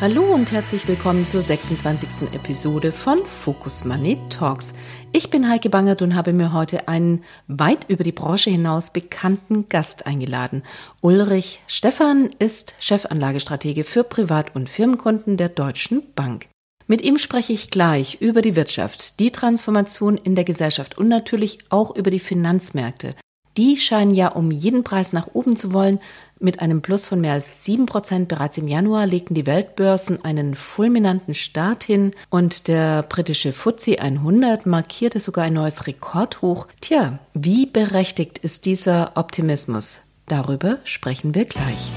Hallo und herzlich willkommen zur 26. Episode von Focus Money Talks. Ich bin Heike Bangert und habe mir heute einen weit über die Branche hinaus bekannten Gast eingeladen. Ulrich Stephan ist Chefanlagestratege für Privat- und Firmenkunden der Deutschen Bank. Mit ihm spreche ich gleich über die Wirtschaft, die Transformation in der Gesellschaft und natürlich auch über die Finanzmärkte. Die scheinen ja um jeden Preis nach oben zu wollen, mit einem Plus von mehr als sieben Prozent bereits im Januar legten die Weltbörsen einen fulminanten Start hin und der britische FTSE 100 markierte sogar ein neues Rekordhoch. Tja, wie berechtigt ist dieser Optimismus? Darüber sprechen wir gleich.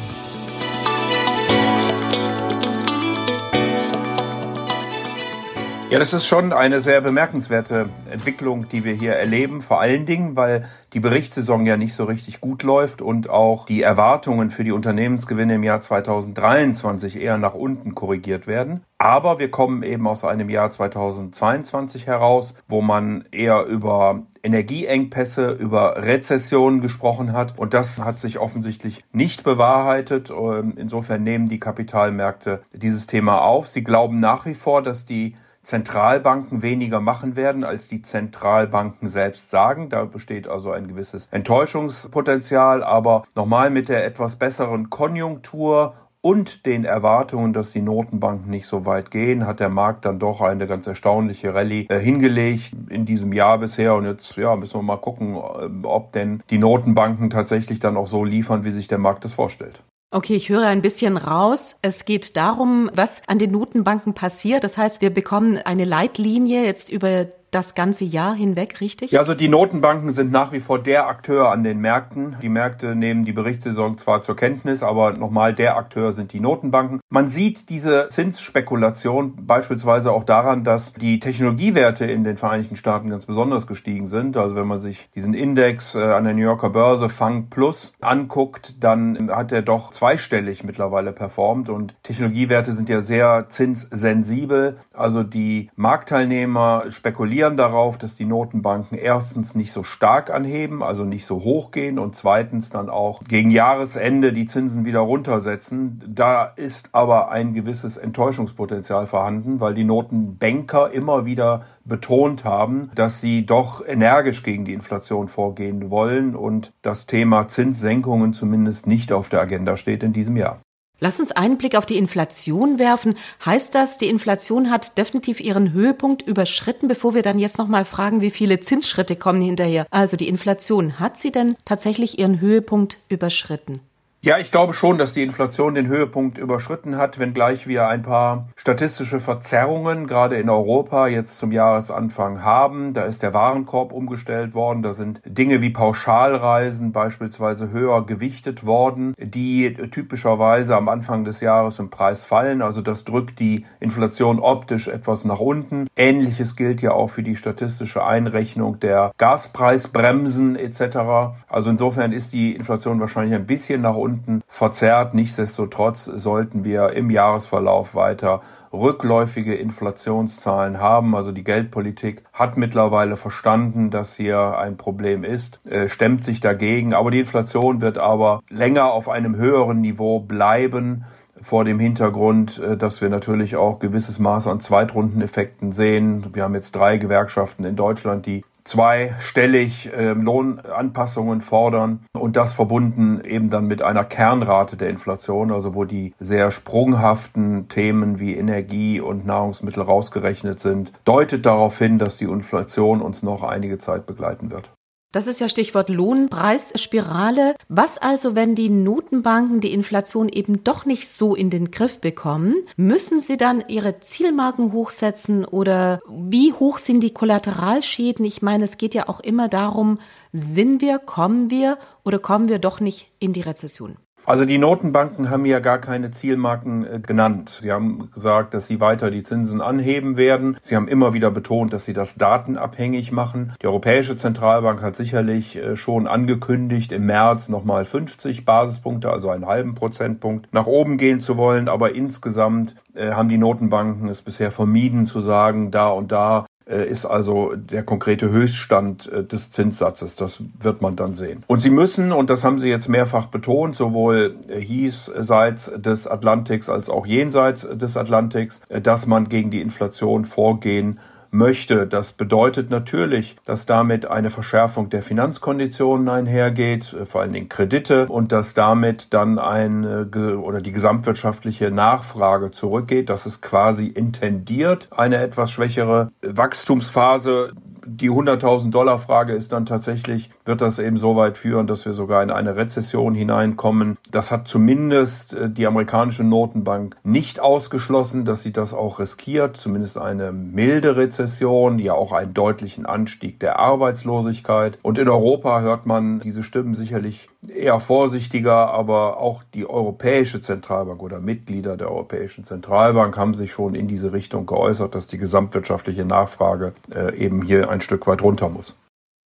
Ja, das ist schon eine sehr bemerkenswerte Entwicklung, die wir hier erleben. Vor allen Dingen, weil die Berichtssaison ja nicht so richtig gut läuft und auch die Erwartungen für die Unternehmensgewinne im Jahr 2023 eher nach unten korrigiert werden. Aber wir kommen eben aus einem Jahr 2022 heraus, wo man eher über Energieengpässe, über Rezessionen gesprochen hat. Und das hat sich offensichtlich nicht bewahrheitet. Ähm, insofern nehmen die Kapitalmärkte dieses Thema auf. Sie glauben nach wie vor, dass die Zentralbanken weniger machen werden, als die Zentralbanken selbst sagen. Da besteht also ein gewisses Enttäuschungspotenzial, aber nochmal mit der etwas besseren Konjunktur und den Erwartungen, dass die Notenbanken nicht so weit gehen, hat der Markt dann doch eine ganz erstaunliche Rallye äh, hingelegt in diesem Jahr bisher. Und jetzt ja, müssen wir mal gucken, ob denn die Notenbanken tatsächlich dann auch so liefern, wie sich der Markt das vorstellt. Okay, ich höre ein bisschen raus. Es geht darum, was an den Notenbanken passiert. Das heißt, wir bekommen eine Leitlinie jetzt über das ganze Jahr hinweg, richtig? Ja, also die Notenbanken sind nach wie vor der Akteur an den Märkten. Die Märkte nehmen die Berichtssaison zwar zur Kenntnis, aber nochmal der Akteur sind die Notenbanken. Man sieht diese Zinsspekulation beispielsweise auch daran, dass die Technologiewerte in den Vereinigten Staaten ganz besonders gestiegen sind. Also wenn man sich diesen Index äh, an der New Yorker Börse Fang Plus anguckt, dann hat er doch zweistellig mittlerweile performt und Technologiewerte sind ja sehr zinssensibel. Also die Marktteilnehmer spekulieren reagieren darauf, dass die Notenbanken erstens nicht so stark anheben, also nicht so hoch gehen und zweitens dann auch gegen Jahresende die Zinsen wieder runtersetzen. Da ist aber ein gewisses Enttäuschungspotenzial vorhanden, weil die Notenbanker immer wieder betont haben, dass sie doch energisch gegen die Inflation vorgehen wollen und das Thema Zinssenkungen zumindest nicht auf der Agenda steht in diesem Jahr. Lass uns einen Blick auf die Inflation werfen. Heißt das, die Inflation hat definitiv ihren Höhepunkt überschritten, bevor wir dann jetzt nochmal fragen, wie viele Zinsschritte kommen hinterher? Also die Inflation, hat sie denn tatsächlich ihren Höhepunkt überschritten? Ja, ich glaube schon, dass die Inflation den Höhepunkt überschritten hat, wenngleich wir ein paar statistische Verzerrungen gerade in Europa jetzt zum Jahresanfang haben. Da ist der Warenkorb umgestellt worden, da sind Dinge wie Pauschalreisen beispielsweise höher gewichtet worden, die typischerweise am Anfang des Jahres im Preis fallen. Also das drückt die Inflation optisch etwas nach unten. Ähnliches gilt ja auch für die statistische Einrechnung der Gaspreisbremsen etc. Also insofern ist die Inflation wahrscheinlich ein bisschen nach unten unten verzerrt. Nichtsdestotrotz sollten wir im Jahresverlauf weiter rückläufige Inflationszahlen haben. Also die Geldpolitik hat mittlerweile verstanden, dass hier ein Problem ist, äh, stemmt sich dagegen. Aber die Inflation wird aber länger auf einem höheren Niveau bleiben vor dem Hintergrund, äh, dass wir natürlich auch gewisses Maß an Zweitrundeneffekten sehen. Wir haben jetzt drei Gewerkschaften in Deutschland, die zweistellig äh, Lohnanpassungen fordern und das verbunden eben dann mit einer Kernrate der Inflation, also wo die sehr sprunghaften Themen wie Energie und Nahrungsmittel rausgerechnet sind, deutet darauf hin, dass die Inflation uns noch einige Zeit begleiten wird. Das ist ja Stichwort Lohnpreisspirale. Was also, wenn die Notenbanken die Inflation eben doch nicht so in den Griff bekommen? Müssen sie dann ihre Zielmarken hochsetzen oder wie hoch sind die Kollateralschäden? Ich meine, es geht ja auch immer darum, sind wir, kommen wir oder kommen wir doch nicht in die Rezession? Also die Notenbanken haben ja gar keine Zielmarken äh, genannt. Sie haben gesagt, dass sie weiter die Zinsen anheben werden. Sie haben immer wieder betont, dass sie das datenabhängig machen. Die Europäische Zentralbank hat sicherlich äh, schon angekündigt, im März nochmal 50 Basispunkte, also einen halben Prozentpunkt, nach oben gehen zu wollen. Aber insgesamt äh, haben die Notenbanken es bisher vermieden zu sagen, da und da ist also der konkrete Höchststand äh, des Zinssatzes. Das wird man dann sehen. Und Sie müssen, und das haben Sie jetzt mehrfach betont, sowohl hiesseits des Atlantiks als auch jenseits des Atlantiks, äh, dass man gegen die Inflation vorgehen möchte. Das bedeutet natürlich, dass damit eine Verschärfung der Finanzkonditionen einhergeht, äh, vor allen Dingen Kredite, und dass damit dann eine oder die gesamtwirtschaftliche Nachfrage zurückgeht. Das ist quasi intendiert eine etwas schwächere Wachstumsphase die 100.000 Dollar Frage ist dann tatsächlich, wird das eben so weit führen, dass wir sogar in eine Rezession hineinkommen? Das hat zumindest äh, die amerikanische Notenbank nicht ausgeschlossen, dass sie das auch riskiert, zumindest eine milde Rezession, ja auch einen deutlichen Anstieg der Arbeitslosigkeit. Und in Europa hört man diese Stimmen sicherlich eher vorsichtiger, aber auch die Europäische Zentralbank oder Mitglieder der Europäischen Zentralbank haben sich schon in diese Richtung geäußert, dass die gesamtwirtschaftliche Nachfrage äh, eben hier ein Stück weit runter muss.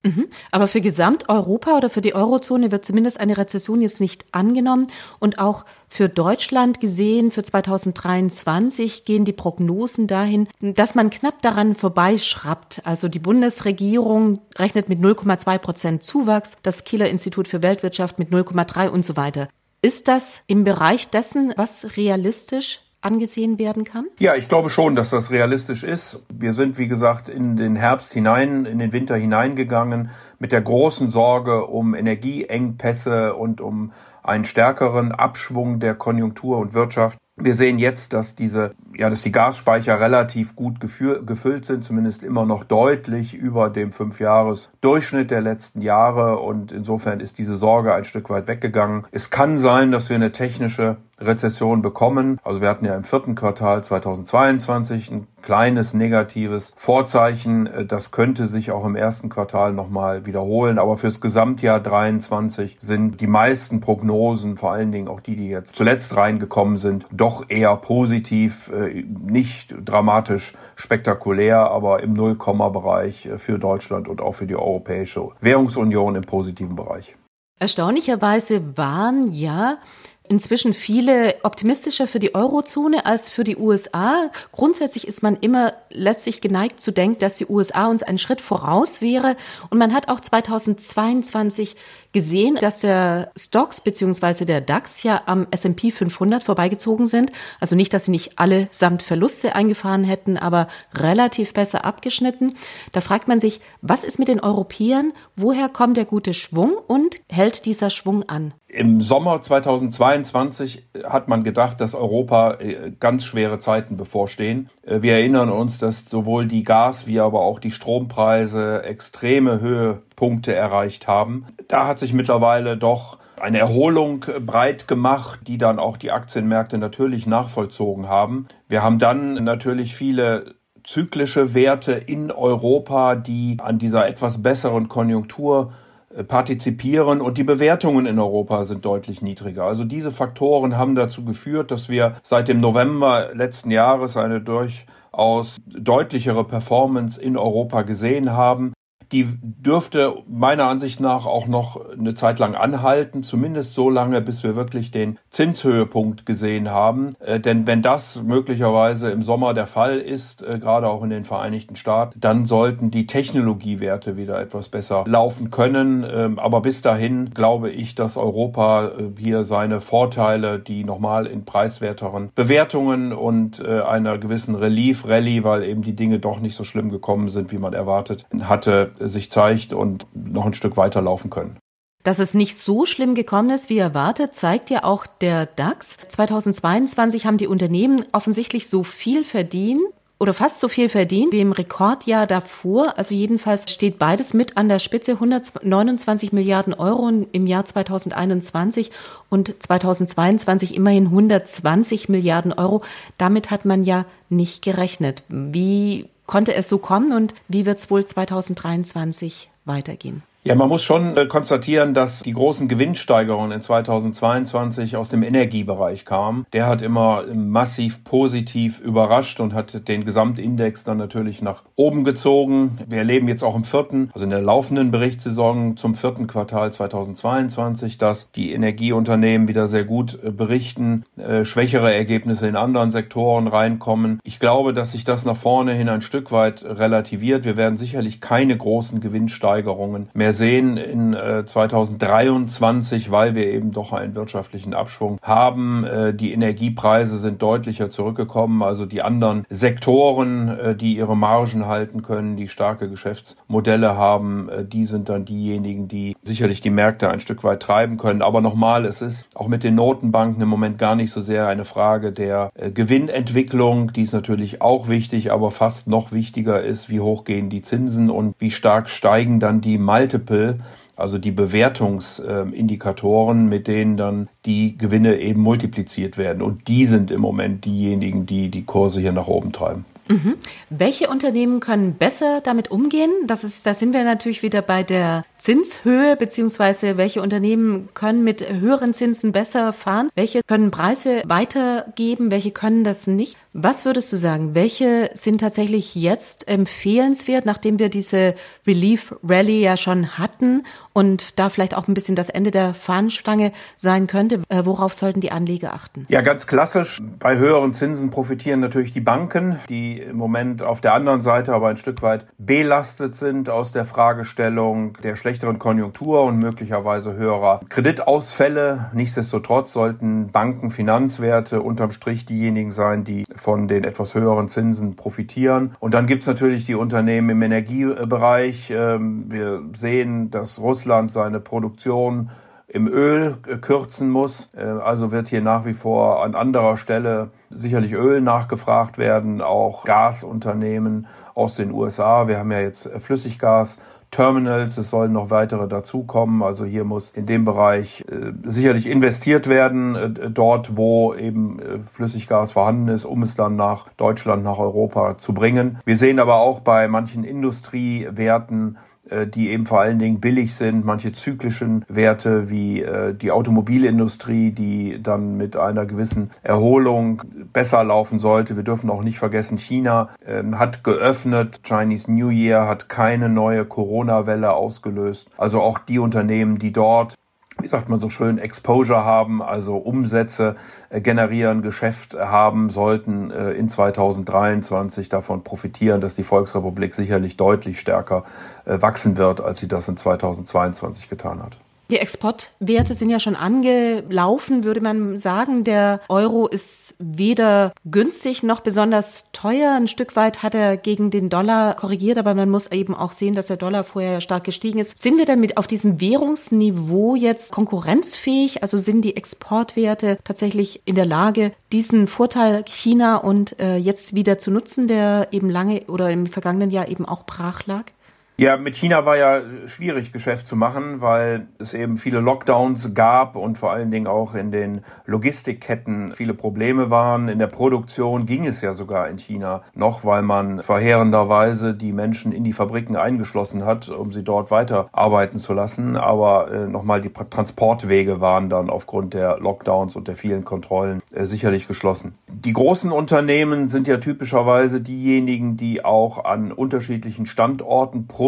Mhm. Aber für Gesamteuropa oder für die Eurozone wird zumindest eine Rezession jetzt nicht angenommen. Und auch für Deutschland gesehen, für 2023 gehen die Prognosen dahin, dass man knapp daran vorbeischraubt. Also die Bundesregierung rechnet mit 0,2 Prozent Zuwachs, das Kieler Institut für Weltwirtschaft mit 0,3 und so weiter. Ist das im Bereich dessen, was realistisch angesehen werden kann? Ja, ich glaube schon, dass das realistisch ist. Wir sind, wie gesagt, in den Herbst hinein, in den Winter hineingegangen mit der großen Sorge um Energieengpässe und um einen stärkeren Abschwung der Konjunktur und Wirtschaft. Wir sehen jetzt, dass diese, ja, dass die Gasspeicher relativ gut gefüllt sind, zumindest immer noch deutlich über dem Fünfjahres-Durchschnitt der letzten Jahre. Und insofern ist diese Sorge ein Stück weit weggegangen. Es kann sein, dass wir eine technische Rezession bekommen. Also wir hatten ja im vierten Quartal 2022 ein kleines negatives Vorzeichen. Das könnte sich auch im ersten Quartal nochmal wiederholen. Aber fürs Gesamtjahr 23 sind die meisten Prognosen, vor allen Dingen auch die, die jetzt zuletzt reingekommen sind, doch eher positiv, äh, nicht dramatisch spektakulär, aber im Nullkomma-Bereich für Deutschland und auch für die Europäische Währungsunion im positiven Bereich. Erstaunlicherweise waren ja inzwischen viele optimistischer für die Eurozone als für die USA. Grundsätzlich ist man immer letztlich geneigt zu denken, dass die USA uns einen Schritt voraus wäre. Und man hat auch 2022 gesehen, dass der Stocks bzw. der DAX ja am S&P 500 vorbeigezogen sind. Also nicht, dass sie nicht alle samt Verluste eingefahren hätten, aber relativ besser abgeschnitten. Da fragt man sich, was ist mit den Europäern? Woher kommt der gute Schwung und hält dieser Schwung an? Im Sommer 2022 hat man gedacht, dass Europa äh, ganz schwere Zeiten bevorstehen. Äh, wir erinnern uns, dass sowohl die Gas- wie aber auch die Strompreise extreme Höhepunkte erreicht haben. Da hat sich mittlerweile doch eine Erholung breit gemacht, die dann auch die Aktienmärkte natürlich nachvollzogen haben. Wir haben dann natürlich viele zyklische Werte in Europa, die an dieser etwas besseren Konjunktur äh, partizipieren und die Bewertungen in Europa sind deutlich niedriger. Also diese Faktoren haben dazu geführt, dass wir seit dem November letzten Jahres eine durchaus deutlichere Performance in Europa gesehen haben. Die dürfte meiner Ansicht nach auch noch eine Zeit lang anhalten, zumindest so lange, bis wir wirklich den Zinshöhepunkt gesehen haben. Äh, denn wenn das möglicherweise im Sommer der Fall ist, äh, gerade auch in den Vereinigten Staaten, dann sollten die Technologiewerte wieder etwas besser laufen können. Ähm, aber bis dahin glaube ich, dass Europa äh, hier seine Vorteile, die nochmal in preiswerteren Bewertungen und äh, einer gewissen Relief-Rallye, weil eben die Dinge doch nicht so schlimm gekommen sind, wie man erwartet hatte, sich zeigt und noch ein Stück weiterlaufen können. Dass es nicht so schlimm gekommen ist, wie erwartet, zeigt ja auch der DAX. 2022 haben die Unternehmen offensichtlich so viel verdient oder fast so viel verdient wie im Rekordjahr davor. Also jedenfalls steht beides mit an der Spitze 129 Milliarden Euro im Jahr 2021 und 2022 immerhin 120 Milliarden Euro. Damit hat man ja nicht gerechnet. Wie konnte es so kommen und wie wird es wohl 2023 weitergehen? Ja, man muss schon äh, konstatieren, dass die großen Gewinnsteigerungen in 2022 aus dem Energiebereich kamen. Der hat immer massiv positiv überrascht und hat den Gesamtindex dann natürlich nach oben gezogen. Wir erleben jetzt auch im vierten, also in der laufenden Berichtssaison zum vierten Quartal 2022, dass die Energieunternehmen wieder sehr gut äh, berichten, äh, schwächere Ergebnisse in anderen Sektoren reinkommen. Ich glaube, dass sich das nach vorne hin ein Stück weit relativiert. Wir werden sicherlich keine großen Gewinnsteigerungen mehr sehen in äh, 2023, weil wir eben doch einen wirtschaftlichen Abschwung haben. Äh, die Energiepreise sind deutlicher zurückgekommen, also die anderen Sektoren, äh, die ihre Margen halten können, die starke Geschäftsmodelle haben, äh, die sind dann diejenigen, die sicherlich die Märkte ein Stück weit treiben können. Aber nochmal, es ist auch mit den Notenbanken im Moment gar nicht so sehr eine Frage der äh, Gewinnentwicklung, die ist natürlich auch wichtig, aber fast noch wichtiger ist, wie hoch gehen die Zinsen und wie stark steigen dann die Multiples Multiple, also die Bewertungsindikatoren, mit denen dann die Gewinne eben multipliziert werden. Und die sind im Moment diejenigen, die die Kurse hier nach oben treiben. Mhm. Welche Unternehmen können besser damit umgehen? Das ist, da sind wir natürlich wieder bei der Zinshöhe, beziehungsweise welche Unternehmen können mit höheren Zinsen besser fahren? Welche können Preise weitergeben? Welche können das nicht? Was würdest du sagen? Welche sind tatsächlich jetzt empfehlenswert, nachdem wir diese Relief Rally ja schon hatten und da vielleicht auch ein bisschen das Ende der Fahnenstange sein könnte? Äh, worauf sollten die Anleger achten? Ja, ganz klassisch. Bei höheren Zinsen profitieren natürlich die Banken, die im Moment auf der anderen Seite aber ein Stück weit belastet sind aus der Fragestellung der schlechteren Konjunktur und möglicherweise höherer Kreditausfälle. Nichtsdestotrotz sollten Banken, Finanzwerte unterm Strich diejenigen sein, die von den etwas höheren Zinsen profitieren. Und dann gibt es natürlich die Unternehmen im Energiebereich. Ähm, wir sehen, dass Russland seine Produktion im Öl kürzen muss. Äh, also wird hier nach wie vor an anderer Stelle sicherlich Öl nachgefragt werden, auch Gasunternehmen aus den USA. Wir haben ja jetzt Flüssiggas Terminals, es sollen noch weitere dazukommen. Also hier muss in dem Bereich äh, sicherlich investiert werden, äh, dort wo eben äh, Flüssiggas vorhanden ist, um es dann nach Deutschland, nach Europa zu bringen. Wir sehen aber auch bei manchen Industriewerten, äh, die eben vor allen Dingen billig sind, manche zyklischen Werte wie äh, die Automobilindustrie, die dann mit einer gewissen Erholung besser laufen sollte. Wir dürfen auch nicht vergessen, China ähm, hat geöffnet, Chinese New Year hat keine neue Corona-Welle ausgelöst. Also auch die Unternehmen, die dort wie sagt man so schön, Exposure haben, also Umsätze äh, generieren, Geschäft haben, sollten äh, in 2023 davon profitieren, dass die Volksrepublik sicherlich deutlich stärker äh, wachsen wird, als sie das in 2022 getan hat. Die Exportwerte sind ja schon angelaufen, würde man sagen. Der Euro ist weder günstig noch besonders teuer. Ein Stück weit hat er gegen den Dollar korrigiert, aber man muss eben auch sehen, dass der Dollar vorher stark gestiegen ist. Sind wir denn mit auf diesem Währungsniveau jetzt konkurrenzfähig? Also sind die Exportwerte tatsächlich in der Lage, diesen Vorteil China und äh, jetzt wieder zu nutzen, der eben lange oder im vergangenen Jahr eben auch brach lag? Ja, mit China war ja schwierig Geschäft zu machen, weil es eben viele Lockdowns gab und vor allen Dingen auch in den Logistikketten viele Probleme waren. In der Produktion ging es ja sogar in China noch, weil man verheerenderweise die Menschen in die Fabriken eingeschlossen hat, um sie dort weiter arbeiten zu lassen. Aber äh, nochmal, die Transportwege waren dann aufgrund der Lockdowns und der vielen Kontrollen äh, sicherlich geschlossen. Die großen Unternehmen sind ja typischerweise diejenigen, die auch an unterschiedlichen Standorten produzieren.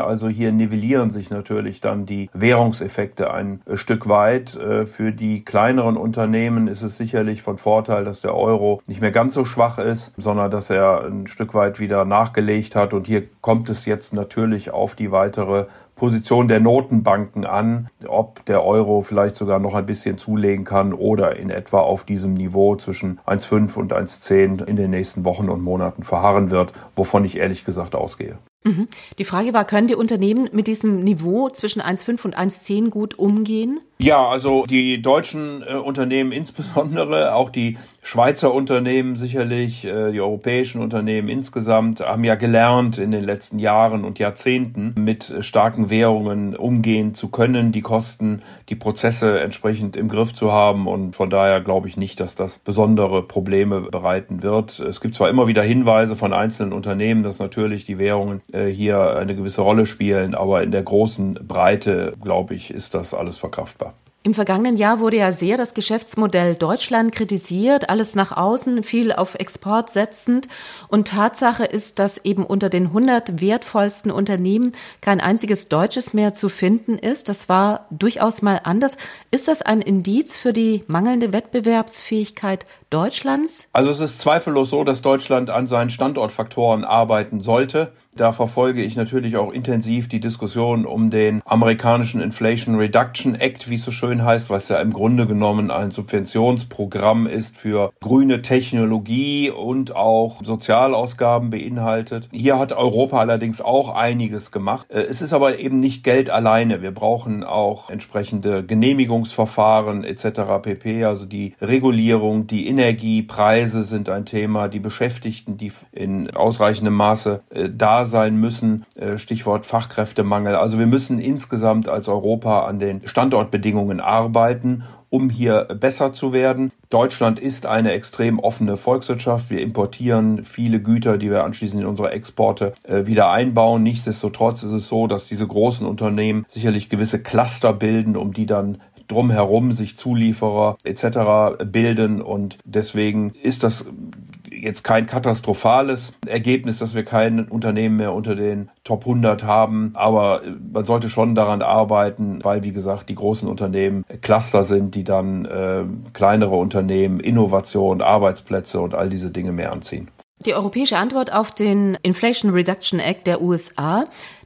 Also hier nivellieren sich natürlich dann die Währungseffekte ein Stück weit. Äh, für die kleineren Unternehmen ist es sicherlich von Vorteil, dass der Euro nicht mehr ganz so schwach ist, sondern dass er ein Stück weit wieder nachgelegt hat. Und hier kommt es jetzt natürlich auf die weitere Position der Notenbanken an, ob der Euro vielleicht sogar noch ein bisschen zulegen kann oder in etwa auf diesem Niveau zwischen 1,5 und 1,10 in den nächsten Wochen und Monaten verharren wird, wovon ich ehrlich gesagt ausgehe. Mhm. Die Frage war, können die Unternehmen mit diesem Niveau zwischen 1,5 und 1,10 gut umgehen? Ja, also die deutschen äh, Unternehmen insbesondere, auch die Schweizer Unternehmen sicherlich, äh, die europäischen Unternehmen insgesamt haben ja gelernt in den letzten Jahren und Jahrzehnten mit starken Währungen umgehen zu können, die Kosten, die Prozesse entsprechend im Griff zu haben und von daher glaube ich nicht, dass das besondere Probleme bereiten wird. Es gibt zwar immer wieder Hinweise von einzelnen Unternehmen, dass natürlich die Währungen äh, hier eine gewisse Rolle spielen, aber in der großen Breite, glaube ich, ist das alles verkraftbar. Im vergangenen Jahr wurde ja sehr das Geschäftsmodell Deutschland kritisiert, alles nach außen, viel auf Export setzend. Und Tatsache ist, dass eben unter den 100 wertvollsten Unternehmen kein einziges deutsches mehr zu finden ist. Das war durchaus mal anders. Ist das ein Indiz für die mangelnde Wettbewerbsfähigkeit Deutschlands? Also es ist zweifellos so, dass Deutschland an seinen Standortfaktoren arbeiten sollte. Da verfolge ich natürlich auch intensiv die Diskussion um den amerikanischen Inflation Reduction Act, wie es so schön heißt, was ja im Grunde genommen ein Subventionsprogramm ist für grüne Technologie und auch Sozialausgaben beinhaltet. Hier hat Europa allerdings auch einiges gemacht. Äh, es ist aber eben nicht Geld alleine. Wir brauchen auch entsprechende Genehmigungsverfahren etc. pp. Also die Regulierung, die Energiepreise sind ein Thema, die Beschäftigten, die in ausreichendem Maße äh, da sein müssen. Äh, Stichwort Fachkräftemangel. Also wir müssen insgesamt als Europa an den Standortbedingungen arbeiten um hier besser zu werden. Deutschland ist eine extrem offene Volkswirtschaft. Wir importieren viele Güter, die wir anschließend in unsere Exporte äh, wieder einbauen. Nichtsdestotrotz ist es so, dass diese großen Unternehmen sicherlich gewisse Cluster bilden, um die dann drumherum sich Zulieferer etc. bilden und deswegen ist das jetzt kein katastrophales Ergebnis, dass wir kein Unternehmen mehr unter den Top 100 haben, aber man sollte schon daran arbeiten, weil wie gesagt die großen Unternehmen Cluster sind, die dann äh, kleinere Unternehmen, Innovation, Arbeitsplätze und all diese Dinge mehr anziehen. Die europäische Antwort auf den Inflation Reduction Act der USA,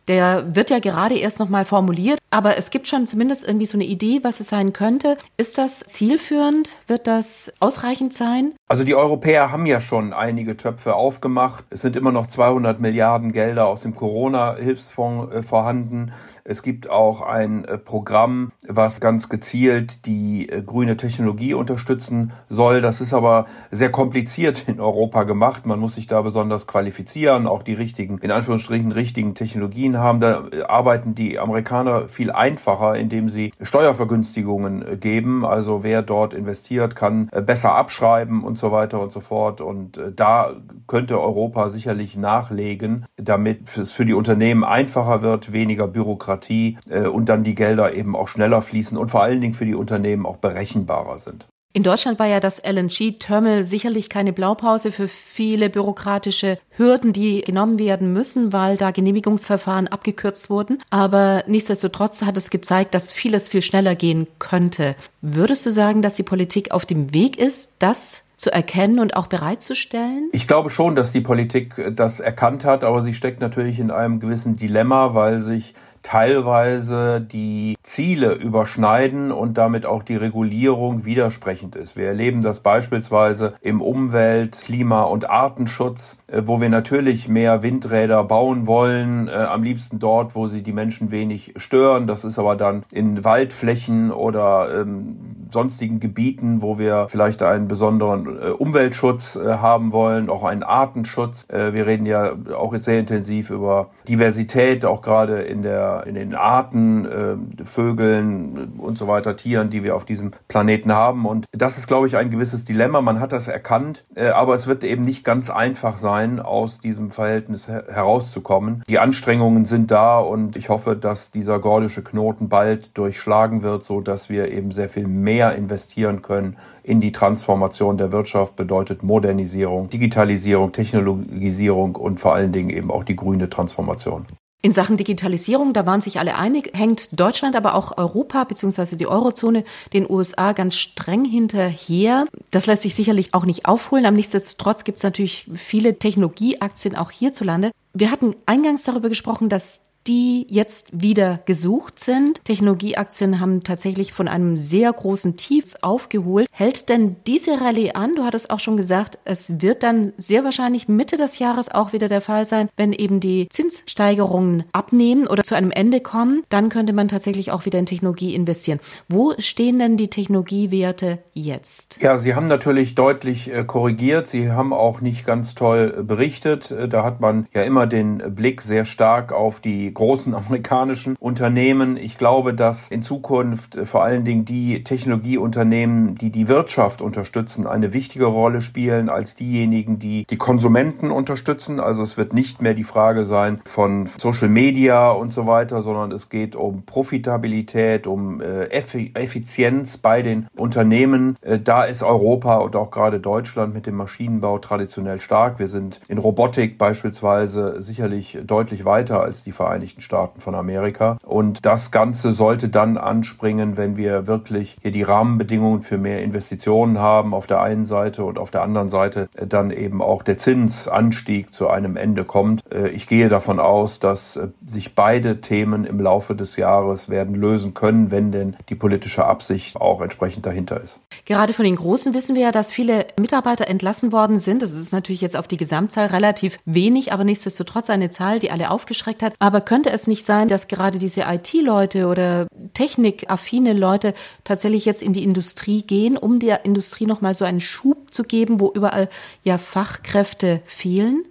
der wird ja gerade erst nochmal formuliert, aber es gibt schon zumindest irgendwie so eine Idee, was es sein könnte. Ist das zielführend? Wird das ausreichend sein? Also die Europäer haben ja schon einige Töpfe aufgemacht. Es sind immer noch 200 Milliarden Gelder aus dem Corona-Hilfsfonds äh, vorhanden. Es gibt auch ein äh, Programm, was ganz gezielt die äh, grüne Technologie unterstützen soll. Das ist aber sehr kompliziert in Europa gemacht. Man muss sich da besonders qualifizieren, auch die richtigen, in Anführungsstrichen richtigen Technologien haben. Da äh, arbeiten die Amerikaner viel einfacher, indem sie Steuervergünstigungen geben. Also wer dort investiert, kann besser abschreiben und so weiter und so fort. Und da könnte Europa sicherlich nachlegen, damit es für die Unternehmen einfacher wird, weniger Bürokratie Bürokratie äh, und dann die Gelder eben auch schneller fließen und vor allen Dingen für die Unternehmen auch berechenbarer sind. In Deutschland war ja das LNG-Terminal sicherlich keine Blaupause für viele bürokratische Hürden, die genommen werden müssen, weil da Genehmigungsverfahren abgekürzt wurden. Aber nichtsdestotrotz hat es gezeigt, dass vieles viel schneller gehen könnte. Würdest du sagen, dass die Politik auf dem Weg ist, das zu erkennen und auch bereitzustellen? Ich glaube schon, dass die Politik das erkannt hat, aber sie steckt natürlich in einem gewissen Dilemma, weil sich teilweise die Ziele überschneiden und damit auch die Regulierung widersprechend ist. Wir erleben das beispielsweise im Umwelt-, Klima- und Artenschutz, äh, wo wir natürlich mehr Windräder bauen wollen, äh, am liebsten dort, wo sie die Menschen wenig stören. Das ist aber dann in Waldflächen oder ähm, sonstigen Gebieten, wo wir vielleicht einen besonderen äh, Umweltschutz haben wollen, auch einen Artenschutz. Wir reden ja auch jetzt sehr intensiv über Diversität, auch gerade in der in den Arten, äh, Vögeln und so weiter, Tieren, die wir auf diesem Planeten haben. Und das ist, glaube ich, ein gewisses Dilemma. Man hat das erkannt, äh, aber es wird eben nicht ganz einfach sein, aus diesem Verhältnis herauszukommen. Die Anstrengungen sind da und ich hoffe, dass dieser gordische Knoten bald durchschlagen wird, so dass wir eben sehr viel mehr investieren können in die Transformation der Wirtschaft, bedeutet Modernisierung, Digitalisierung, Technologisierung und vor allen Dingen eben auch die grüne Transformation. In Sachen Digitalisierung, da waren sich alle einig, hängt Deutschland, aber auch Europa bzw. die Eurozone den USA ganz streng hinterher. Das lässt sich sicherlich auch nicht aufholen. Am nichtsdestotrotz gibt es natürlich viele Technologieaktien auch hierzulande. Wir hatten eingangs darüber gesprochen, dass die jetzt wieder gesucht sind. Technologieaktien haben tatsächlich von einem sehr großen Tief aufgeholt. Hält denn diese Rallye an? Du hattest auch schon gesagt, es wird dann sehr wahrscheinlich Mitte des Jahres auch wieder der Fall sein, wenn eben die Zinssteigerungen abnehmen oder zu einem Ende kommen, dann könnte man tatsächlich auch wieder in Technologie investieren. Wo stehen denn die Technologiewerte jetzt? Ja, sie haben natürlich deutlich äh, korrigiert. Sie haben auch nicht ganz toll berichtet. Äh, da hat man ja immer den Blick sehr stark auf die großen amerikanischen Unternehmen. Ich glaube, dass in Zukunft vor allen Dingen die Technologieunternehmen, die die Wirtschaft unterstützen, eine wichtige Rolle spielen als diejenigen, die die Konsumenten unterstützen. Also es wird nicht mehr die Frage sein von Social Media und so weiter, sondern es geht um Profitabilität, um Effizienz bei den Unternehmen. Da ist Europa und auch gerade Deutschland mit dem Maschinenbau traditionell stark. Wir sind in Robotik beispielsweise sicherlich deutlich weiter als die Vereinigten Staaten von Amerika. Und das Ganze sollte dann anspringen, wenn wir wirklich hier die Rahmenbedingungen für mehr Investitionen haben auf der einen Seite und auf der anderen Seite dann eben auch der Zinsanstieg zu einem Ende kommt. Äh, ich gehe davon aus, dass äh, sich beide Themen im Laufe des Jahres werden lösen können, wenn denn die politische Absicht auch entsprechend dahinter ist. Gerade von den Großen wissen wir ja, dass viele Mitarbeiter entlassen worden sind. Das ist natürlich jetzt auf die Gesamtzahl relativ wenig, aber nichtsdestotrotz eine Zahl, die alle aufgeschreckt hat. Aber könnte es nicht sein, dass gerade diese IT-Leute oder technikaffine Leute tatsächlich jetzt in die Industrie gehen, um der Industrie nochmal so einen Schub zu geben, wo überall ja Fachkräfte fehlen?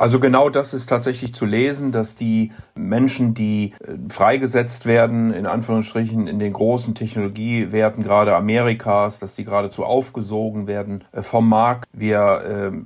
Also genau das ist tatsächlich zu lesen, dass die Menschen, die äh, freigesetzt werden, in Anführungsstrichen in den großen Technologiewerten gerade Amerikas, dass die geradezu aufgesogen werden äh, vom Markt. Wir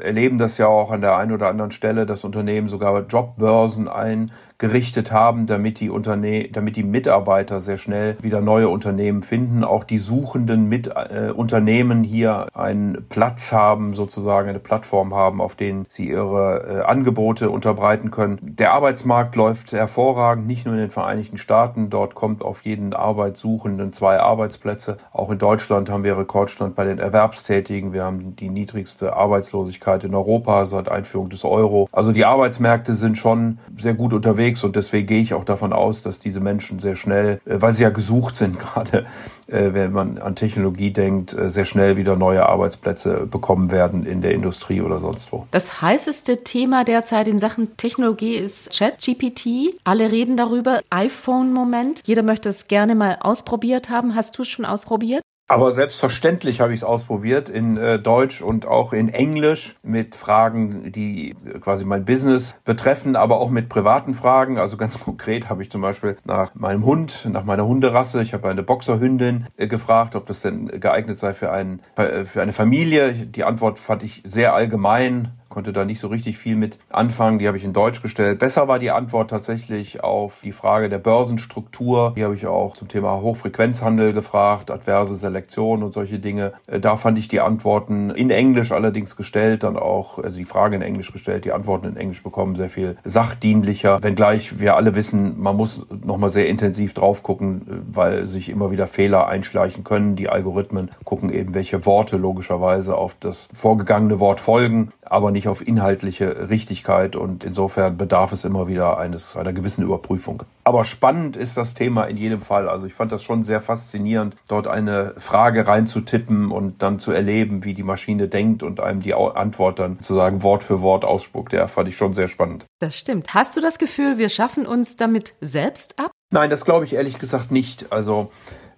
äh, erleben das ja auch an der einen oder anderen Stelle, dass Unternehmen sogar Jobbörsen ein gerichtet haben, damit die Unterne damit die Mitarbeiter sehr schnell wieder neue Unternehmen finden, auch die suchenden mit äh, Unternehmen hier einen Platz haben, sozusagen eine Plattform haben, auf denen sie ihre äh, Angebote unterbreiten können. Der Arbeitsmarkt läuft hervorragend, nicht nur in den Vereinigten Staaten, dort kommt auf jeden Arbeitssuchenden zwei Arbeitsplätze. Auch in Deutschland haben wir Rekordstand bei den Erwerbstätigen. Wir haben die niedrigste Arbeitslosigkeit in Europa seit Einführung des Euro. Also die Arbeitsmärkte sind schon sehr gut unterwegs unterwegs und deswegen gehe ich auch davon aus, dass diese Menschen sehr schnell, äh, weil sie ja gesucht sind gerade, äh, wenn man an Technologie denkt, äh, sehr schnell wieder neue Arbeitsplätze bekommen werden in der Industrie oder sonst wo. Das heißeste Thema derzeit in Sachen Technologie ist ChatGPT. Alle reden darüber. iPhone-Moment. Jeder möchte es gerne mal ausprobiert haben. Hast du es schon ausprobiert? Aber selbstverständlich habe ich es ausprobiert in äh, Deutsch und auch in Englisch mit Fragen, die quasi mein Business betreffen, aber auch mit privaten Fragen. Also ganz konkret habe ich zum Beispiel nach meinem Hund, nach meiner Hunderasse, ich habe eine Boxerhündin äh, gefragt, ob das denn geeignet sei für, einen, äh, für eine Familie. Die Antwort fand ich sehr allgemein konnte da nicht so richtig viel mit anfangen. Die habe ich in Deutsch gestellt. Besser war die Antwort tatsächlich auf die Frage der Börsenstruktur. Die habe ich auch zum Thema Hochfrequenzhandel gefragt, adverse Selektion und solche Dinge. Äh, da fand ich die Antworten in Englisch allerdings gestellt, dann auch also die Frage in Englisch gestellt, die Antworten in Englisch bekommen, sehr viel sachdienlicher. Wenngleich wir alle wissen, man muss nochmal sehr intensiv drauf gucken, äh, weil sich immer wieder Fehler einschleichen können. Die Algorithmen gucken eben, welche Worte logischerweise auf das vorgegangene Wort folgen, aber nicht nicht auf inhaltliche Richtigkeit und insofern bedarf es immer wieder eines einer gewissen Überprüfung. Aber spannend ist das Thema in jedem Fall. Also ich fand das schon sehr faszinierend, dort eine Frage reinzutippen und dann zu erleben, wie die Maschine denkt und einem die Antwort dann zu sagen Wort für Wort ausspuckt. Ja, fand ich schon sehr spannend. Das stimmt. Hast du das Gefühl, wir schaffen uns damit selbst ab? Nein, das glaube ich ehrlich gesagt nicht. Also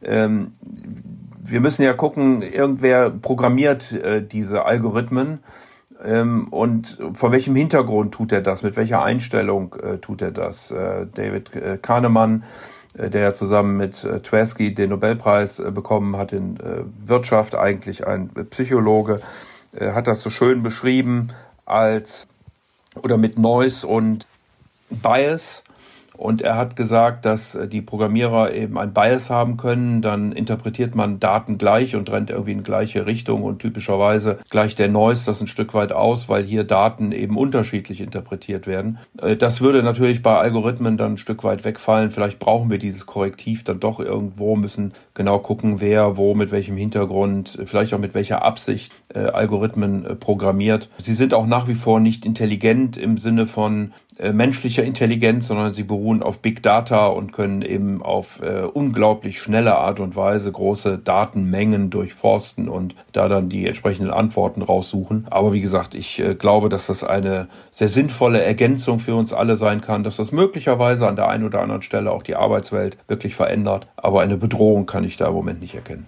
ähm, wir müssen ja gucken, irgendwer programmiert äh, diese Algorithmen und vor welchem Hintergrund tut er das? Mit welcher Einstellung äh, tut er das? Äh, David äh, Kahnemann, äh, der zusammen mit Tversky den Nobelpreis bekommen hat in Wirtschaft, eigentlich ein Psychologe, hat das so schön beschrieben als oder mit Noise und Bias. Und er hat gesagt, dass äh, die Programmierer eben ein Bias haben können. Dann interpretiert man Daten gleich und rennt irgendwie in gleiche Richtung und typischerweise gleicht der Noise das ein Stück weit aus, weil hier Daten eben unterschiedlich interpretiert werden. Äh, das würde natürlich bei Algorithmen dann ein Stück weit wegfallen. Vielleicht brauchen wir dieses Korrektiv dann doch irgendwo, müssen genau gucken, wer wo mit welchem Hintergrund, vielleicht auch mit welcher Absicht äh, Algorithmen programmiert. Sie sind auch nach wie vor nicht intelligent im Sinne von menschlicher Intelligenz, sondern sie beruhen beruhen auf Big Data und können eben auf äh, unglaublich schnelle Art und Weise große Datenmengen durchforsten und da dann die entsprechenden Antworten raussuchen. Aber wie gesagt, ich äh, glaube, dass das eine sehr sinnvolle Ergänzung für uns alle sein kann, dass das möglicherweise an der einen oder anderen Stelle auch die Arbeitswelt wirklich verändert. Aber eine Bedrohung kann ich da im Moment nicht erkennen.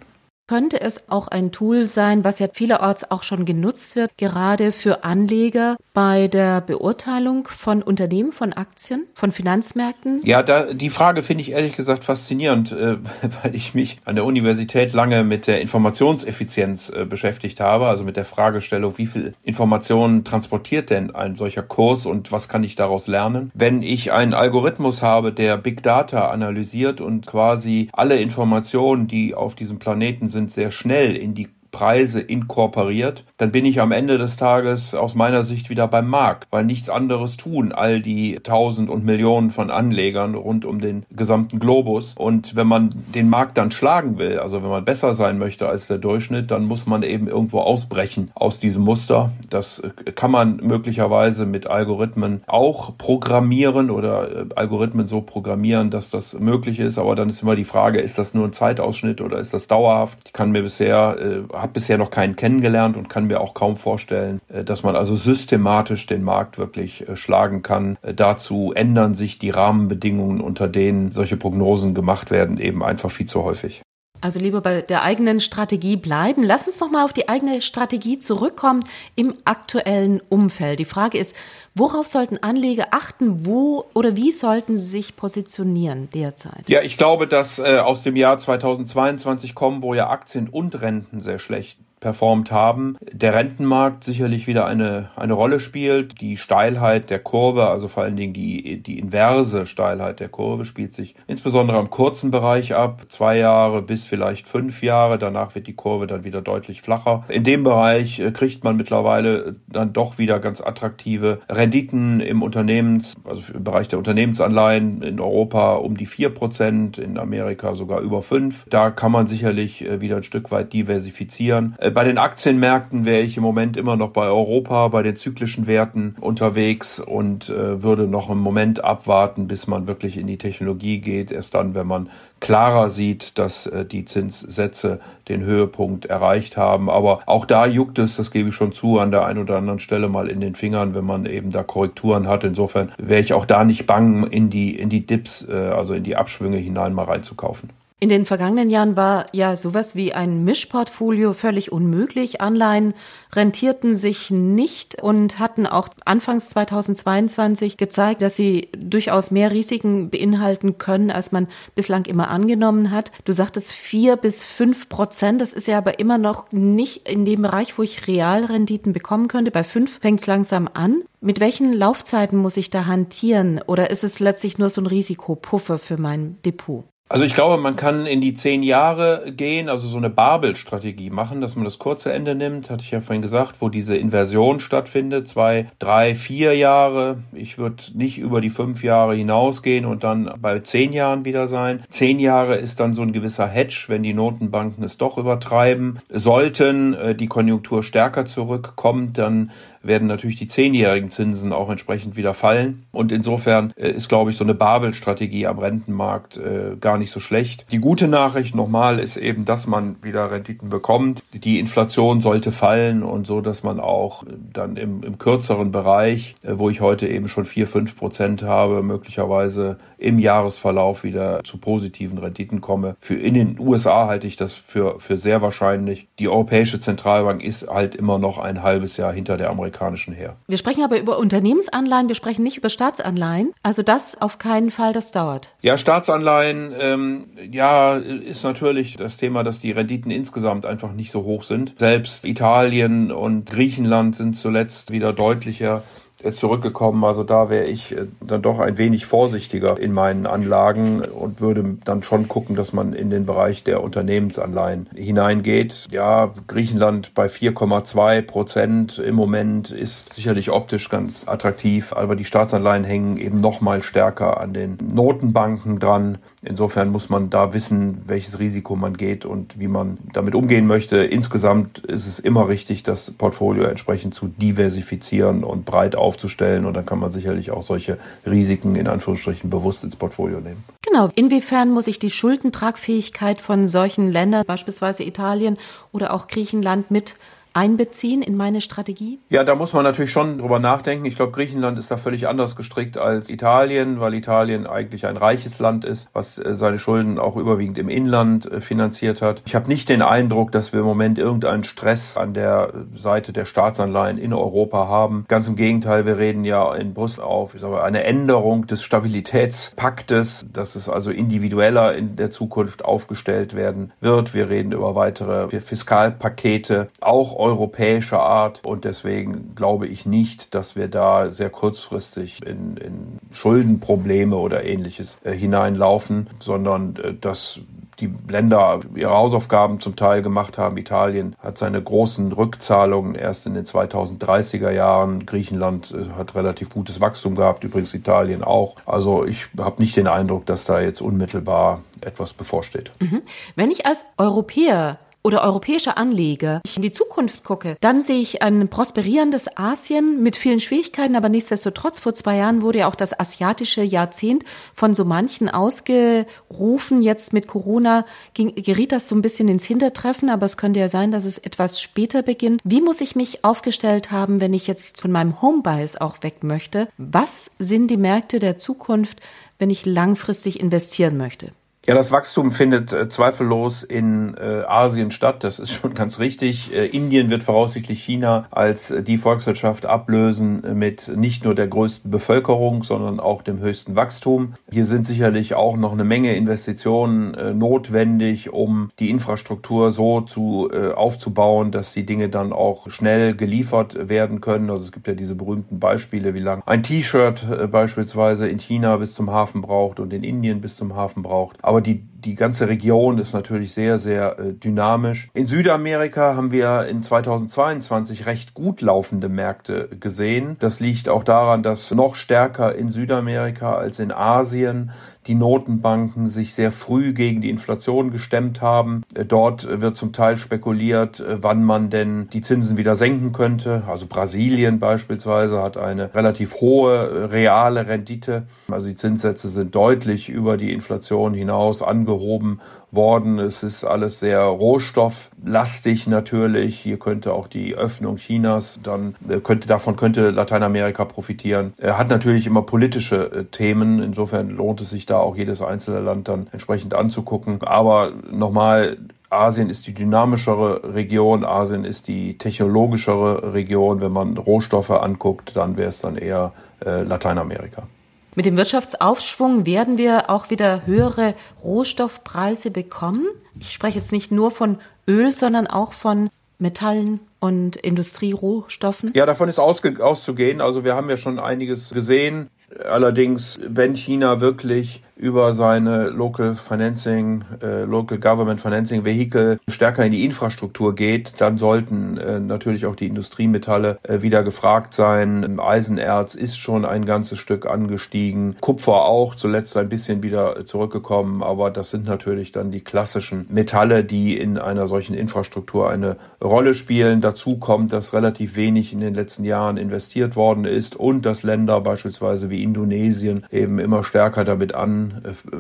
Könnte es auch ein Tool sein, was ja vielerorts auch schon genutzt wird, gerade für Anleger bei der Beurteilung von Unternehmen, von Aktien, von Finanzmärkten? Ja, da, die Frage finde ich ehrlich gesagt faszinierend, äh, weil ich mich an der Universität lange mit der Informationseffizienz äh, beschäftigt habe, also mit der Fragestellung, wie viel Informationen transportiert denn ein solcher Kurs und was kann ich daraus lernen? Wenn ich einen Algorithmus habe, der Big Data analysiert und quasi alle Informationen, die auf diesem Planeten sind, sehr schnell in die Preise inkorporiert, dann bin ich am Ende des Tages aus meiner Sicht wieder beim Markt, weil nichts anderes tun all die Tausend und Millionen von Anlegern rund um den gesamten Globus. Und wenn man den Markt dann schlagen will, also wenn man besser sein möchte als der Durchschnitt, dann muss man eben irgendwo ausbrechen aus diesem Muster. Das kann man möglicherweise mit Algorithmen auch programmieren oder äh, Algorithmen so programmieren, dass das möglich ist. Aber dann ist immer die Frage, ist das nur ein Zeitausschnitt oder ist das dauerhaft? Ich kann mir bisher äh, habe bisher noch keinen kennengelernt und kann mir auch kaum vorstellen, äh, dass man also systematisch den Markt wirklich äh, schlagen kann. Äh, dazu ändern sich die Rahmenbedingungen, unter denen solche Prognosen gemacht werden, eben einfach viel zu häufig. Also lieber bei der eigenen Strategie bleiben. Lass uns noch mal auf die eigene Strategie zurückkommen im aktuellen Umfeld. Die Frage ist, worauf sollten Anleger achten? Wo oder wie sollten sie sich positionieren derzeit? Ja, ich glaube, dass äh, aus dem Jahr 2022 kommen, wo ja Aktien und Renten sehr schlecht performt haben. Der Rentenmarkt sicherlich wieder eine, eine Rolle spielt. Die Steilheit der Kurve, also vor allen Dingen die, die inverse Steilheit der Kurve, spielt sich insbesondere am kurzen Bereich ab. Zwei Jahre bis vielleicht fünf Jahre. Danach wird die Kurve dann wieder deutlich flacher. In dem Bereich äh, kriegt man mittlerweile dann doch wieder ganz attraktive Renditen im Unternehmens, also im Bereich der Unternehmensanleihen in Europa um die vier Prozent, in Amerika sogar über fünf. Da kann man sicherlich äh, wieder ein Stück weit diversifizieren. Bei den Aktienmärkten wäre ich im Moment immer noch bei Europa, bei den zyklischen Werten unterwegs und äh, würde noch einen Moment abwarten, bis man wirklich in die Technologie geht. Erst dann, wenn man klarer sieht, dass äh, die Zinssätze den Höhepunkt erreicht haben. Aber auch da juckt es, das gebe ich schon zu, an der einen oder anderen Stelle mal in den Fingern, wenn man eben da Korrekturen hat. Insofern wäre ich auch da nicht bang, in die, in die Dips, äh, also in die Abschwünge hinein mal reinzukaufen. In den vergangenen Jahren war ja sowas wie ein Mischportfolio völlig unmöglich. Anleihen rentierten sich nicht und hatten auch anfangs 2022 gezeigt, dass sie durchaus mehr Risiken beinhalten können, als man bislang immer angenommen hat. Du sagtest vier bis fünf Prozent. Das ist ja aber immer noch nicht in dem Bereich, wo ich Realrenditen bekommen könnte. Bei fünf fängt es langsam an. Mit welchen Laufzeiten muss ich da hantieren? Oder ist es letztlich nur so ein Risikopuffer für mein Depot? Also ich glaube, man kann in die zehn Jahre gehen, also so eine Babel-Strategie machen, dass man das kurze Ende nimmt, hatte ich ja vorhin gesagt, wo diese Inversion stattfindet, zwei, drei, vier Jahre. Ich würde nicht über die fünf Jahre hinausgehen und dann bei zehn Jahren wieder sein. Zehn Jahre ist dann so ein gewisser Hedge, wenn die Notenbanken es doch übertreiben. Sollten äh, die Konjunktur stärker zurückkommt, dann werden natürlich die zehnjährigen Zinsen auch entsprechend wieder fallen. Und insofern äh, ist, glaube ich, so eine Babel-Strategie am Rentenmarkt äh, gar nicht so schlecht. Die gute Nachricht nochmal ist eben, dass man wieder Renditen bekommt. Die Inflation sollte fallen und so, dass man auch dann im, im kürzeren Bereich, äh, wo ich heute eben schon vier fünf Prozent habe, möglicherweise im Jahresverlauf wieder zu positiven Renditen komme. Für in den USA halte ich das für, für sehr wahrscheinlich. Die Europäische Zentralbank ist halt immer noch ein halbes Jahr hinter der amerikanischen amerikanischen her. Wir sprechen aber über Unternehmensanleihen, wir sprechen nicht über Staatsanleihen. Also das auf keinen Fall, das dauert. Ja, Staatsanleihen, ähm, ja, ist natürlich das Thema, dass die Renditen insgesamt einfach nicht so hoch sind. Selbst Italien und Griechenland sind zuletzt wieder deutlicher zurückgekommen. Also da wäre ich äh, dann doch ein wenig vorsichtiger in meinen Anlagen und würde dann schon gucken, dass man in den Bereich der Unternehmensanleihen hineingeht. Ja, Griechenland bei 4,2 Prozent im Moment ist sicherlich optisch ganz attraktiv, aber die Staatsanleihen hängen eben noch mal stärker an den Notenbanken dran. Insofern muss man da wissen, welches Risiko man geht und wie man damit umgehen möchte. Insgesamt ist es immer richtig, das Portfolio entsprechend zu diversifizieren und breit aufzustellen. Und dann kann man sicherlich auch solche Risiken in Anführungsstrichen bewusst ins Portfolio nehmen. Genau. Inwiefern muss ich die Schuldentragfähigkeit von solchen Ländern, beispielsweise Italien oder auch Griechenland, mit einbeziehen in meine Strategie? Ja, da muss man natürlich schon drüber nachdenken. Ich glaube, Griechenland ist da völlig anders gestrickt als Italien, weil Italien eigentlich ein reiches Land ist, was äh, seine Schulden auch überwiegend im Inland äh, finanziert hat. Ich habe nicht den Eindruck, dass wir im Moment irgendeinen Stress an der Seite der Staatsanleihen in Europa haben. Ganz im Gegenteil, wir reden ja in Brüssel auf eine Änderung des Stabilitätspaktes, dass es also individueller in der Zukunft aufgestellt werden wird. Wir reden über weitere Fiskalpakete, auch europäischer Art. Und deswegen glaube ich nicht, dass wir da sehr kurzfristig in, in Schuldenprobleme oder ähnliches äh, hineinlaufen, sondern äh, dass die Länder ihre Hausaufgaben zum Teil gemacht haben. Italien hat seine großen Rückzahlungen erst in den 2030er Jahren. Griechenland äh, hat relativ gutes Wachstum gehabt, übrigens Italien auch. Also ich habe nicht den Eindruck, dass da jetzt unmittelbar etwas bevorsteht. Mhm. Wenn ich als Europäer oder europäische Anleger in die Zukunft gucke, dann sehe ich ein prosperierendes Asien mit vielen Schwierigkeiten, aber nichtsdestotrotz, vor zwei Jahren wurde ja auch das asiatische Jahrzehnt von so manchen ausgerufen. Jetzt mit Corona ging, geriet das so ein bisschen ins Hintertreffen, aber es könnte ja sein, dass es etwas später beginnt. Wie muss ich mich aufgestellt haben, wenn ich jetzt von meinem Homebias auch weg möchte? Was sind die Märkte der Zukunft, wenn ich langfristig investieren möchte? Ja, das Wachstum findet äh, zweifellos in äh, Asien statt. Das ist schon ganz richtig. Äh, Indien wird voraussichtlich China als die Volkswirtschaft ablösen mit nicht nur der größten Bevölkerung, sondern auch dem höchsten Wachstum. Hier sind sicherlich auch noch eine Menge Investitionen notwendig, um die Infrastruktur so zu aufzubauen, dass die Dinge dann auch schnell geliefert werden können. Also es gibt ja diese berühmten Beispiele, wie lange ein T-Shirt beispielsweise in China bis zum Hafen braucht und in Indien bis zum Hafen braucht. Aber aber die, die ganze Region ist natürlich sehr, sehr äh, dynamisch. In Südamerika haben wir in 2022 recht gut laufende Märkte gesehen. Das liegt auch daran, dass noch stärker in Südamerika als in Asien die Notenbanken sich sehr früh gegen die Inflation gestemmt haben. Äh, dort wird zum Teil spekuliert, äh, wann man denn die Zinsen wieder senken könnte. Also Brasilien beispielsweise hat eine relativ hohe äh, reale Rendite. Also die Zinssätze sind deutlich über die Inflation hinaus angehoben worden. Es ist alles sehr rohstofflastig natürlich. Hier könnte auch die Öffnung Chinas dann könnte davon könnte Lateinamerika profitieren. Er hat natürlich immer politische Themen. Insofern lohnt es sich da auch jedes einzelne Land dann entsprechend anzugucken. Aber nochmal, Asien ist die dynamischere Region, Asien ist die technologischere Region. Wenn man Rohstoffe anguckt, dann wäre es dann eher äh, Lateinamerika. Mit dem Wirtschaftsaufschwung werden wir auch wieder höhere Rohstoffpreise bekommen. Ich spreche jetzt nicht nur von Öl, sondern auch von Metallen und Industrierohstoffen. Ja, davon ist auszugehen. Also wir haben ja schon einiges gesehen. Allerdings, wenn China wirklich über seine Local Financing, äh, Local Government Financing Vehicle stärker in die Infrastruktur geht, dann sollten äh, natürlich auch die Industriemetalle äh, wieder gefragt sein. Eisenerz ist schon ein ganzes Stück angestiegen, Kupfer auch zuletzt ein bisschen wieder zurückgekommen, aber das sind natürlich dann die klassischen Metalle, die in einer solchen Infrastruktur eine Rolle spielen. Dazu kommt, dass relativ wenig in den letzten Jahren investiert worden ist und dass Länder beispielsweise wie Indonesien eben immer stärker damit an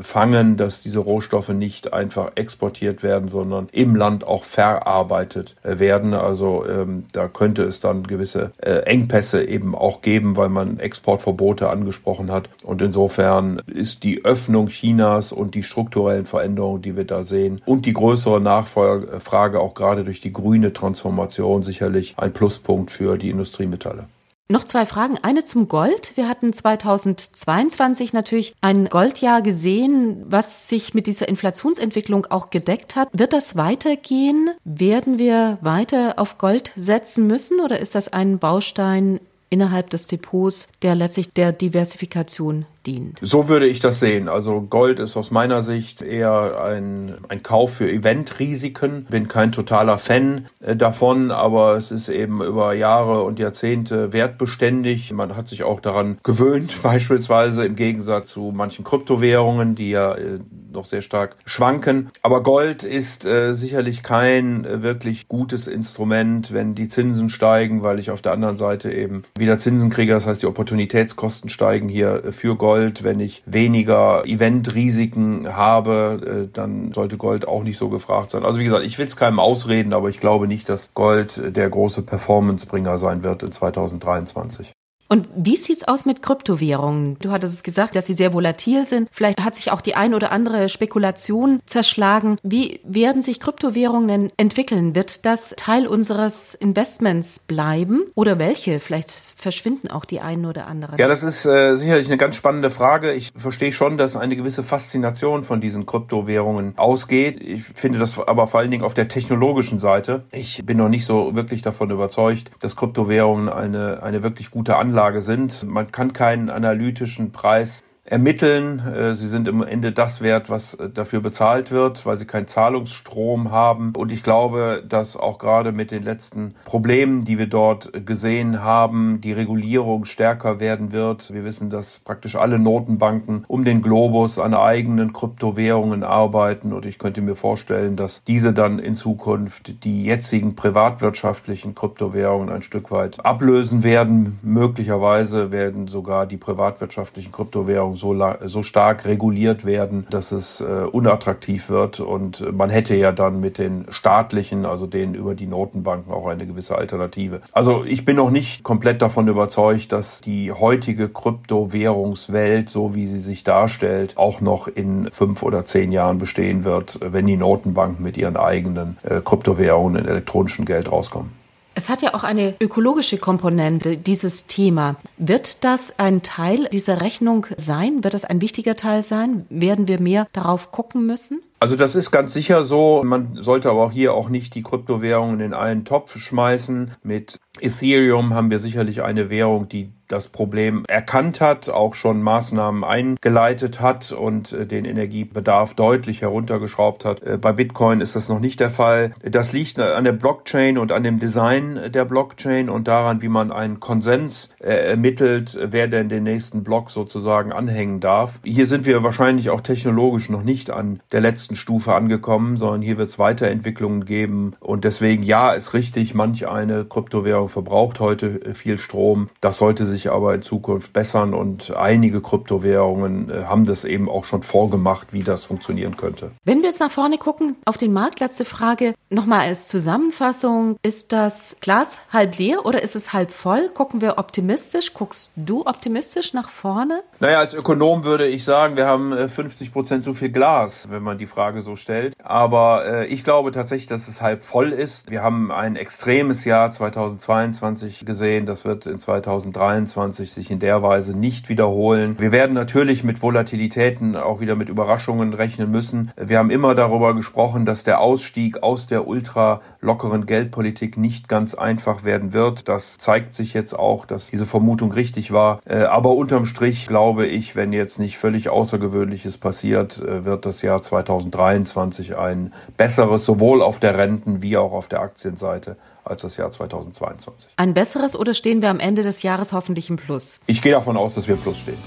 fangen, dass diese Rohstoffe nicht einfach exportiert werden, sondern im Land auch verarbeitet äh, werden. Also ähm, da könnte es dann gewisse äh, Engpässe eben auch geben, weil man Exportverbote angesprochen hat. Und insofern ist die Öffnung Chinas und die strukturellen Veränderungen, die wir da sehen, und die größere Nachfrage auch gerade durch die grüne Transformation sicherlich ein Pluspunkt für die Industriemetalle. Noch zwei Fragen. Eine zum Gold. Wir hatten 2022 natürlich ein Goldjahr gesehen, was sich mit dieser Inflationsentwicklung auch gedeckt hat. Wird das weitergehen? Werden wir weiter auf Gold setzen müssen oder ist das ein Baustein innerhalb des Depots, der letztlich der Diversifikation dient. So würde ich das sehen. Also Gold ist aus meiner Sicht eher ein, ein Kauf für Eventrisiken. Bin kein totaler Fan äh, davon, aber es ist eben über Jahre und Jahrzehnte wertbeständig. Man hat sich auch daran gewöhnt, beispielsweise im Gegensatz zu manchen Kryptowährungen, die ja äh, noch sehr stark schwanken. Aber Gold ist äh, sicherlich kein wirklich gutes Instrument, wenn die Zinsen steigen, weil ich auf der anderen Seite eben wieder Zinsen kriege. Das heißt, die Opportunitätskosten steigen hier für Gold. Wenn ich weniger Eventrisiken habe, äh, dann sollte Gold auch nicht so gefragt sein. Also wie gesagt, ich will es keinem ausreden, aber ich glaube nicht, dass Gold äh, der große Performancebringer sein wird in 2023. Und wie sieht's aus mit Kryptowährungen? Du hattest es gesagt, dass sie sehr volatil sind. Vielleicht hat sich auch die ein oder andere Spekulation zerschlagen. Wie werden sich Kryptowährungen entwickeln? Wird das Teil unseres Investments bleiben? Oder welche? Vielleicht verschwinden auch die einen oder anderen. Ja, das ist äh, sicherlich eine ganz spannende Frage. Ich verstehe schon, dass eine gewisse Faszination von diesen Kryptowährungen ausgeht. Ich finde das aber vor allen Dingen auf der technologischen Seite. Ich bin noch nicht so wirklich davon überzeugt, dass Kryptowährungen eine, eine wirklich gute Anlage sind. Man kann keinen analytischen Preis ermitteln. Äh, sie sind im Ende das wert, was äh, dafür bezahlt wird, weil sie keinen Zahlungsstrom haben. Und ich glaube, dass auch gerade mit den letzten Problemen, die wir dort gesehen haben, die Regulierung stärker werden wird. Wir wissen, dass praktisch alle Notenbanken um den Globus an eigenen Kryptowährungen arbeiten. Und ich könnte mir vorstellen, dass diese dann in Zukunft die jetzigen privatwirtschaftlichen Kryptowährungen ein Stück weit ablösen werden. Möglicherweise werden sogar die privatwirtschaftlichen Kryptowährungen so, so stark reguliert werden, dass es äh, unattraktiv wird. Und man hätte ja dann mit den staatlichen, also denen über die Notenbanken, auch eine gewisse Alternative. Also ich bin noch nicht komplett davon überzeugt, dass die heutige Kryptowährungswelt, so wie sie sich darstellt, auch noch in fünf oder zehn Jahren bestehen wird, wenn die Notenbanken mit ihren eigenen äh, Kryptowährungen in elektronischem Geld rauskommen. Es hat ja auch eine ökologische Komponente, dieses Thema. Wird das ein Teil dieser Rechnung sein? Wird das ein wichtiger Teil sein? Werden wir mehr darauf gucken müssen? Also das ist ganz sicher so. Man sollte aber auch hier auch nicht die Kryptowährungen in einen Topf schmeißen. Mit Ethereum haben wir sicherlich eine Währung, die das Problem erkannt hat, auch schon Maßnahmen eingeleitet hat und äh, den Energiebedarf deutlich heruntergeschraubt hat. Äh, bei Bitcoin ist das noch nicht der Fall. Das liegt an der Blockchain und an dem Design der Blockchain und daran, wie man einen Konsens äh, ermittelt, wer denn den nächsten Block sozusagen anhängen darf. Hier sind wir wahrscheinlich auch technologisch noch nicht an der letzten Stufe angekommen, sondern hier wird es Weiterentwicklungen geben und deswegen ja, ist richtig, manch eine Kryptowährung verbraucht heute viel Strom. Das sollte sich sich aber in Zukunft bessern und einige Kryptowährungen äh, haben das eben auch schon vorgemacht, wie das funktionieren könnte. Wenn wir jetzt nach vorne gucken, auf den Markt, letzte Frage, nochmal als Zusammenfassung, ist das Glas halb leer oder ist es halb voll? Gucken wir optimistisch? Guckst du optimistisch nach vorne? Naja, als Ökonom würde ich sagen, wir haben 50 äh, Prozent so viel Glas, wenn man die Frage so stellt. Aber äh, ich glaube tatsächlich, dass es halb voll ist. Wir haben ein extremes Jahr 2022 gesehen. Das wird in 2023 2023 sich in der Weise nicht wiederholen. Wir werden natürlich mit Volatilitäten auch wieder mit Überraschungen rechnen müssen. Wir haben immer darüber gesprochen, dass der Ausstieg aus der ultra lockeren Geldpolitik nicht ganz einfach werden wird. Das zeigt sich jetzt auch, dass diese Vermutung richtig war. Äh, aber unterm Strich glaube ich, wenn jetzt nicht völlig Außergewöhnliches passiert, äh, wird das Jahr 2023 ein besseres sowohl auf der Renten- wie auch auf der Aktienseite als das Jahr 2022. Ein besseres oder stehen wir am Ende des Jahres hoffentlich im Plus? Ich gehe davon aus, dass wir im Plus stehen.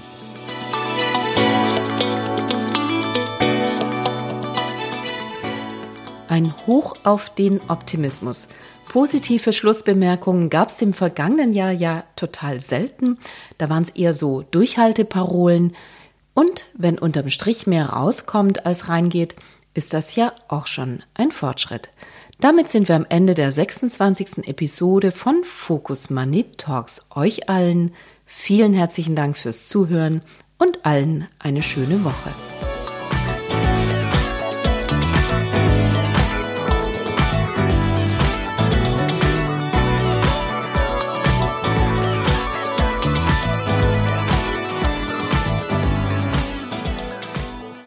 Ein Hoch auf den Optimismus. Positive Schlussbemerkungen gab es im vergangenen Jahr ja total selten. Da waren es eher so Durchhalteparolen. Und wenn unterm Strich mehr rauskommt als reingeht, ist das ja auch schon ein Fortschritt. Damit sind wir am Ende der 26. Episode von Focus Money Talks. Euch allen vielen herzlichen Dank fürs Zuhören und allen eine schöne Woche.